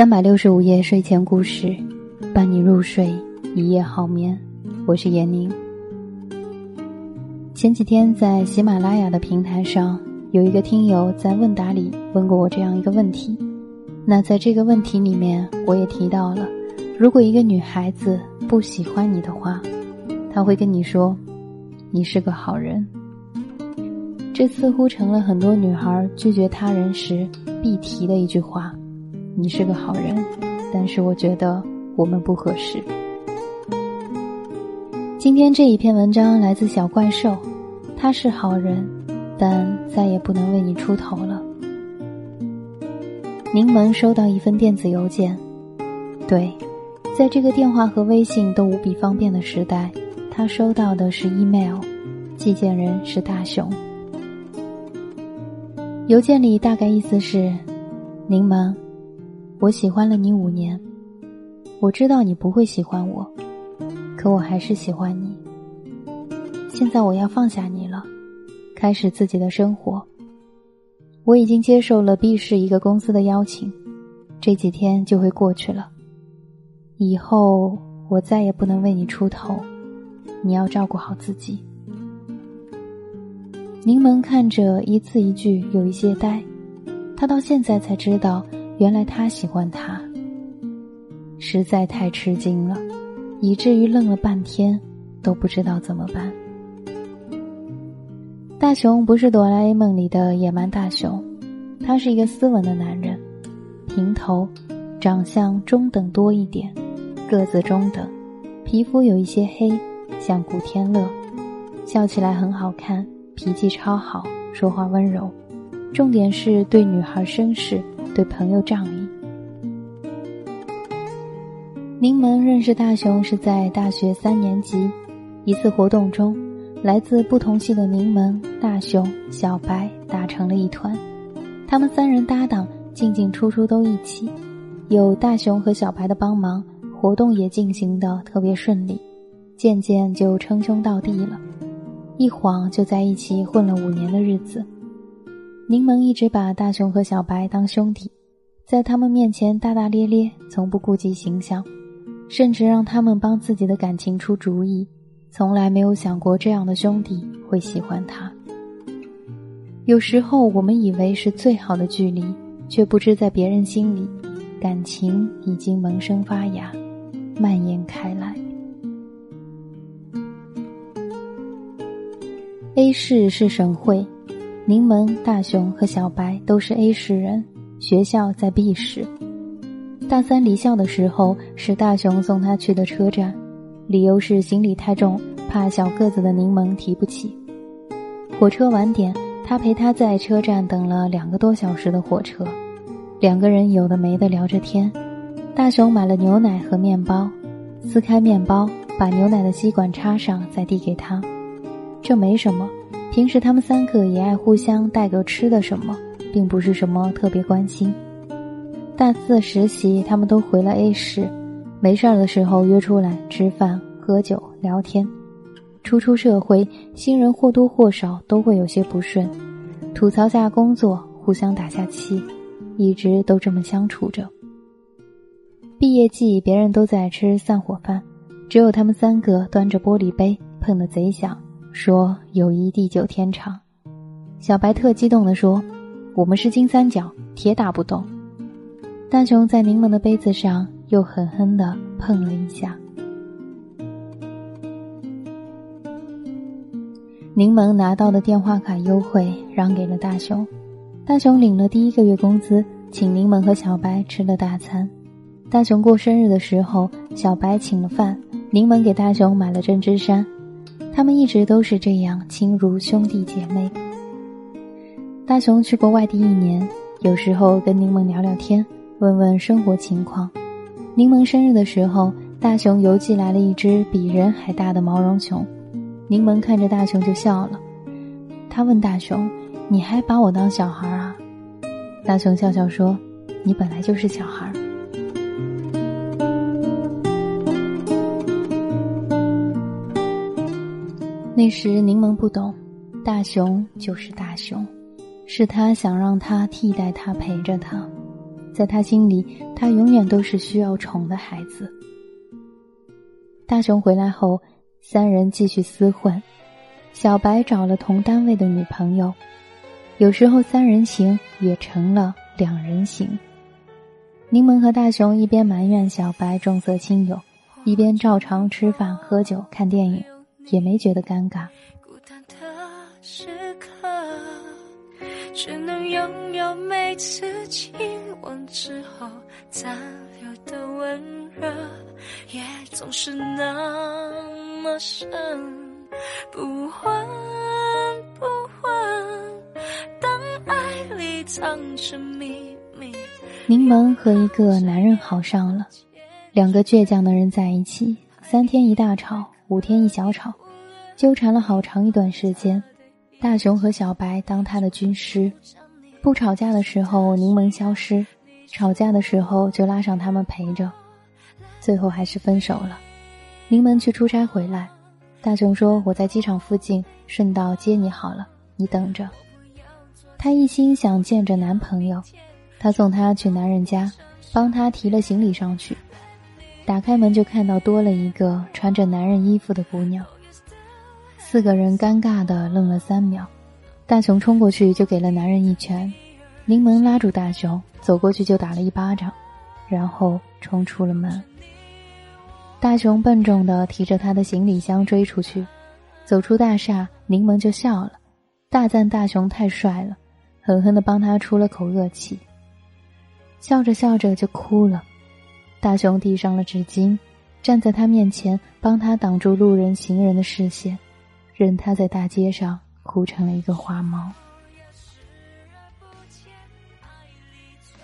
三百六十五夜睡前故事，伴你入睡，一夜好眠。我是闫宁。前几天在喜马拉雅的平台上，有一个听友在问答里问过我这样一个问题。那在这个问题里面，我也提到了，如果一个女孩子不喜欢你的话，她会跟你说：“你是个好人。”这似乎成了很多女孩拒绝他人时必提的一句话。你是个好人，但是我觉得我们不合适。今天这一篇文章来自小怪兽，他是好人，但再也不能为你出头了。柠檬收到一份电子邮件，对，在这个电话和微信都无比方便的时代，他收到的是 email，寄件人是大熊。邮件里大概意思是：柠檬。我喜欢了你五年，我知道你不会喜欢我，可我还是喜欢你。现在我要放下你了，开始自己的生活。我已经接受了 B 市一个公司的邀请，这几天就会过去了。以后我再也不能为你出头，你要照顾好自己。柠檬看着一字一句有一些呆，他到现在才知道。原来他喜欢他，实在太吃惊了，以至于愣了半天，都不知道怎么办。大雄不是哆啦 A 梦里的野蛮大雄，他是一个斯文的男人，平头，长相中等多一点，个子中等，皮肤有一些黑，像古天乐，笑起来很好看，脾气超好，说话温柔，重点是对女孩绅士。对朋友仗义。柠檬认识大雄是在大学三年级一次活动中，来自不同系的柠檬、大雄、小白打成了一团。他们三人搭档，进进出出都一起。有大雄和小白的帮忙，活动也进行的特别顺利。渐渐就称兄道弟了，一晃就在一起混了五年的日子。柠檬一直把大雄和小白当兄弟，在他们面前大大咧咧，从不顾及形象，甚至让他们帮自己的感情出主意，从来没有想过这样的兄弟会喜欢他。有时候我们以为是最好的距离，却不知在别人心里，感情已经萌生发芽，蔓延开来。A 市是省会。柠檬、大雄和小白都是 A 市人，学校在 B 市。大三离校的时候，是大雄送他去的车站，理由是行李太重，怕小个子的柠檬提不起。火车晚点，他陪他在车站等了两个多小时的火车，两个人有的没的聊着天。大雄买了牛奶和面包，撕开面包，把牛奶的吸管插上，再递给他。这没什么。平时他们三个也爱互相带个吃的什么，并不是什么特别关心。大四实习，他们都回了 A 市，没事儿的时候约出来吃饭、喝酒、聊天。初出社会，新人或多或少都会有些不顺，吐槽下工作，互相打下气，一直都这么相处着。毕业季，别人都在吃散伙饭，只有他们三个端着玻璃杯，碰得贼响。说友谊地久天长，小白特激动地说：“我们是金三角，铁打不动。”大雄在柠檬的杯子上又狠狠地碰了一下。柠檬拿到的电话卡优惠让给了大雄，大雄领了第一个月工资，请柠檬和小白吃了大餐。大雄过生日的时候，小白请了饭，柠檬给大雄买了针织衫。他们一直都是这样亲如兄弟姐妹。大雄去过外地一年，有时候跟柠檬聊聊天，问问生活情况。柠檬生日的时候，大雄邮寄来了一只比人还大的毛绒熊。柠檬看着大雄就笑了。他问大雄：“你还把我当小孩啊？”大雄笑笑说：“你本来就是小孩。”那时柠檬不懂，大雄就是大雄，是他想让他替代他陪着他。在他心里，他永远都是需要宠的孩子。大雄回来后，三人继续厮混。小白找了同单位的女朋友，有时候三人行也成了两人行。柠檬和大雄一边埋怨小白重色轻友，一边照常吃饭、喝酒、看电影，也没觉得尴尬。孤单的时刻，只能拥有每次亲吻之后残留的温热，也总是那么深。不换不换，当爱里藏着秘密。柠檬和一个男人好上了，两个倔强的人在一起，三天一大吵，五天一小吵，纠缠了好长一段时间。大雄和小白当他的军师，不吵架的时候柠檬消失，吵架的时候就拉上他们陪着，最后还是分手了。柠檬去出差回来。大雄说：“我在机场附近，顺道接你好了，你等着。”她一心想见着男朋友，他送她去男人家，帮他提了行李上去。打开门就看到多了一个穿着男人衣服的姑娘。四个人尴尬的愣了三秒，大雄冲过去就给了男人一拳，柠檬拉住大雄，走过去就打了一巴掌，然后冲出了门。大雄笨重的提着他的行李箱追出去，走出大厦，柠檬就笑了，大赞大雄太帅了，狠狠的帮他出了口恶气。笑着笑着就哭了，大雄递上了纸巾，站在他面前帮他挡住路人行人的视线，任他在大街上哭成了一个花猫。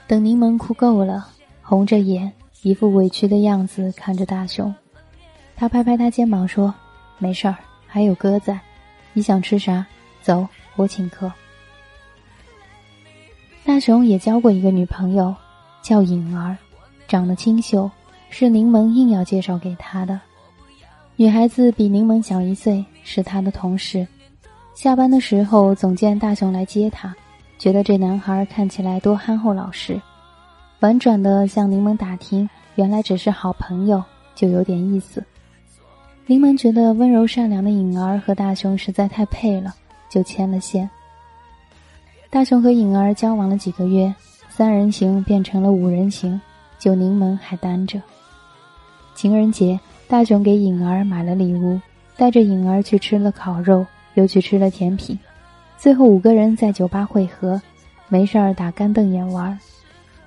等柠檬哭够了，红着眼。一副委屈的样子看着大雄，他拍拍他肩膀说：“没事儿，还有哥在。你想吃啥？走，我请客。”大雄也交过一个女朋友，叫颖儿，长得清秀，是柠檬硬要介绍给他的。女孩子比柠檬小一岁，是他的同事。下班的时候总见大雄来接她，觉得这男孩看起来多憨厚老实。婉转的向柠檬打听，原来只是好朋友，就有点意思。柠檬觉得温柔善良的颖儿和大雄实在太配了，就牵了线。大雄和颖儿交往了几个月，三人行变成了五人行，就柠檬还单着。情人节，大雄给颖儿买了礼物，带着颖儿去吃了烤肉，又去吃了甜品，最后五个人在酒吧汇合，没事儿打干瞪眼玩。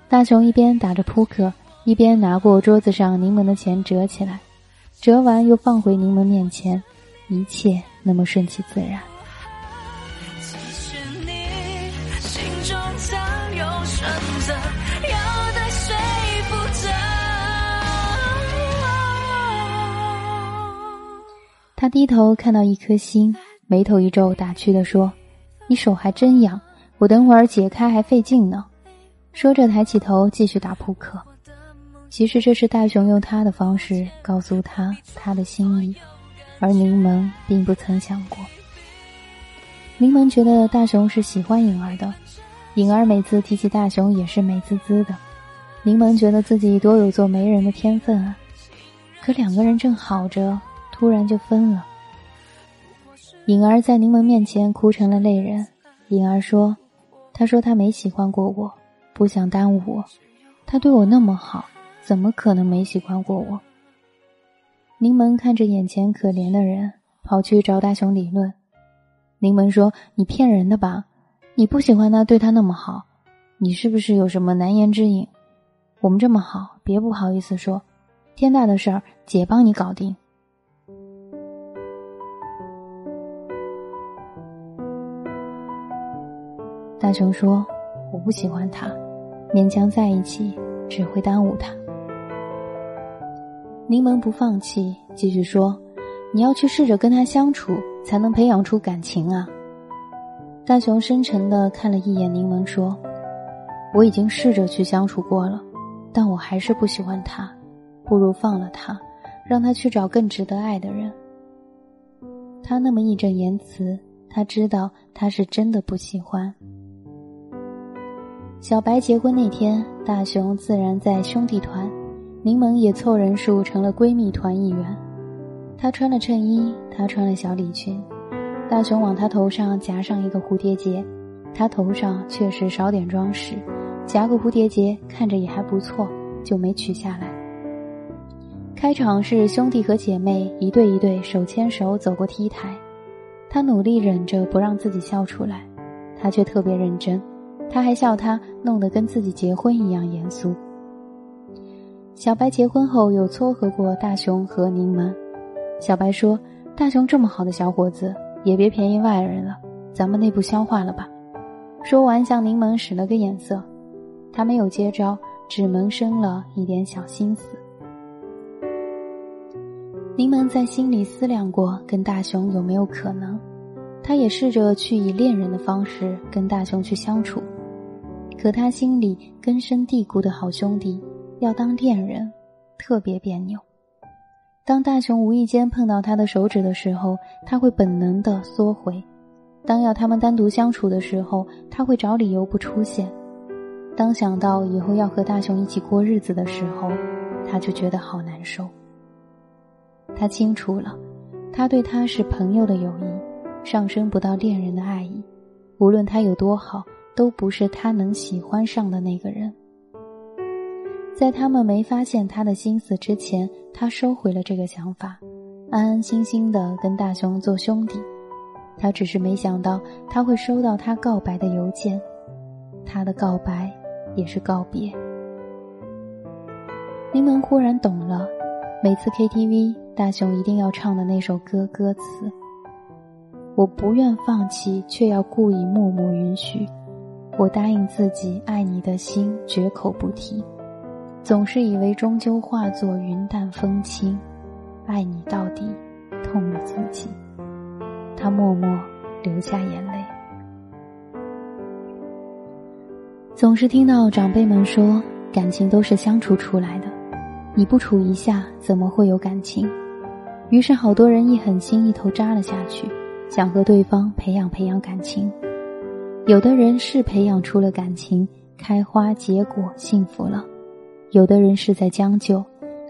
大雄一边打着扑克，一边拿过桌子上柠檬的钱折起来，折完又放回柠檬面前，一切那么顺其自然。他低头看到一颗心，眉头一皱，打趣地说：“你手还真痒，我等会儿解开还费劲呢。”说着，抬起头继续打扑克。其实这是大雄用他的方式告诉他他的心意，而柠檬并不曾想过。柠檬觉得大雄是喜欢颖儿的，颖儿每次提起大雄也是美滋滋的。柠檬觉得自己多有做媒人的天分啊！可两个人正好着，突然就分了。颖儿在柠檬面前哭成了泪人。颖儿说：“他说他没喜欢过我。”不想耽误我，他对我那么好，怎么可能没喜欢过我？柠檬看着眼前可怜的人，跑去找大雄理论。柠檬说：“你骗人的吧？你不喜欢他，对他那么好，你是不是有什么难言之隐？我们这么好，别不好意思说。天大的事儿，姐帮你搞定。”大雄说：“我不喜欢他。”勉强在一起只会耽误他。柠檬不放弃，继续说：“你要去试着跟他相处，才能培养出感情啊。”大雄深沉的看了一眼柠檬，说：“我已经试着去相处过了，但我还是不喜欢他，不如放了他，让他去找更值得爱的人。”他那么义正言辞，他知道他是真的不喜欢。小白结婚那天，大雄自然在兄弟团，柠檬也凑人数成了闺蜜团一员。她穿了衬衣，他穿了小礼裙，大雄往她头上夹上一个蝴蝶结，她头上确实少点装饰，夹个蝴蝶结看着也还不错，就没取下来。开场是兄弟和姐妹一对一对手牵手走过 T 台，他努力忍着不让自己笑出来，他却特别认真。他还笑他弄得跟自己结婚一样严肃。小白结婚后有撮合过大雄和柠檬，小白说：“大雄这么好的小伙子，也别便宜外人了，咱们内部消化了吧。”说完向柠檬使了个眼色，他没有接招，只萌生了一点小心思。柠檬在心里思量过跟大雄有没有可能，他也试着去以恋人的方式跟大雄去相处。可他心里根深蒂固的好兄弟，要当恋人，特别别扭。当大雄无意间碰到他的手指的时候，他会本能的缩回；当要他们单独相处的时候，他会找理由不出现。当想到以后要和大雄一起过日子的时候，他就觉得好难受。他清楚了，他对他是朋友的友谊，上升不到恋人的爱意。无论他有多好。都不是他能喜欢上的那个人。在他们没发现他的心思之前，他收回了这个想法，安安心心的跟大雄做兄弟。他只是没想到他会收到他告白的邮件，他的告白也是告别。柠檬忽然懂了，每次 KTV 大雄一定要唱的那首歌歌词：“我不愿放弃，却要故意默默允许。”我答应自己，爱你的心绝口不提，总是以为终究化作云淡风轻，爱你到底，痛了自己。他默默流下眼泪。总是听到长辈们说，感情都是相处出来的，你不处一下，怎么会有感情？于是好多人一狠心，一头扎了下去，想和对方培养培养感情。有的人是培养出了感情，开花结果，幸福了；有的人是在将就，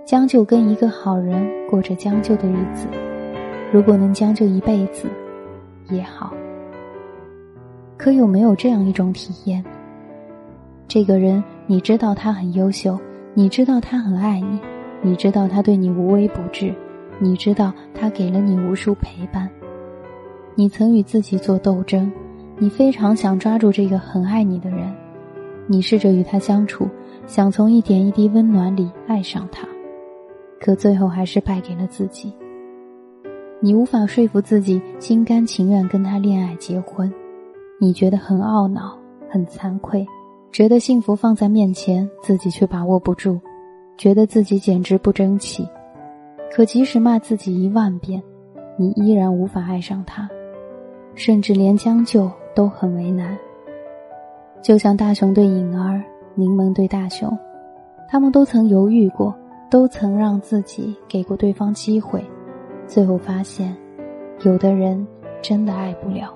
将就跟一个好人过着将就的日子。如果能将就一辈子，也好。可有没有这样一种体验？这个人，你知道他很优秀，你知道他很爱你，你知道他对你无微不至，你知道他给了你无数陪伴。你曾与自己做斗争。你非常想抓住这个很爱你的人，你试着与他相处，想从一点一滴温暖里爱上他，可最后还是败给了自己。你无法说服自己心甘情愿跟他恋爱结婚，你觉得很懊恼、很惭愧，觉得幸福放在面前，自己却把握不住，觉得自己简直不争气。可即使骂自己一万遍，你依然无法爱上他，甚至连将就。都很为难，就像大雄对颖儿，柠檬对大雄，他们都曾犹豫过，都曾让自己给过对方机会，最后发现，有的人真的爱不了。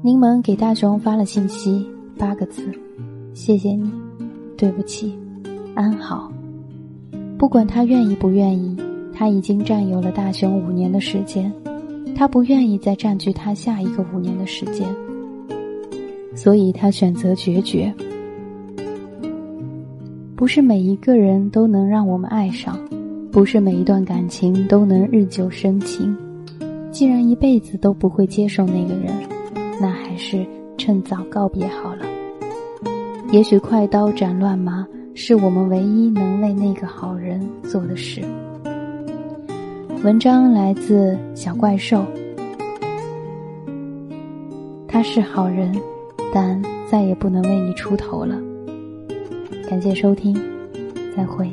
柠檬给大雄发了信息，八个字：谢谢你，对不起，安好。不管他愿意不愿意，他已经占有了大雄五年的时间，他不愿意再占据他下一个五年的时间，所以他选择决绝。不是每一个人都能让我们爱上，不是每一段感情都能日久生情。既然一辈子都不会接受那个人，那还是趁早告别好了。也许快刀斩乱麻。是我们唯一能为那个好人做的事。文章来自小怪兽，他是好人，但再也不能为你出头了。感谢收听，再会。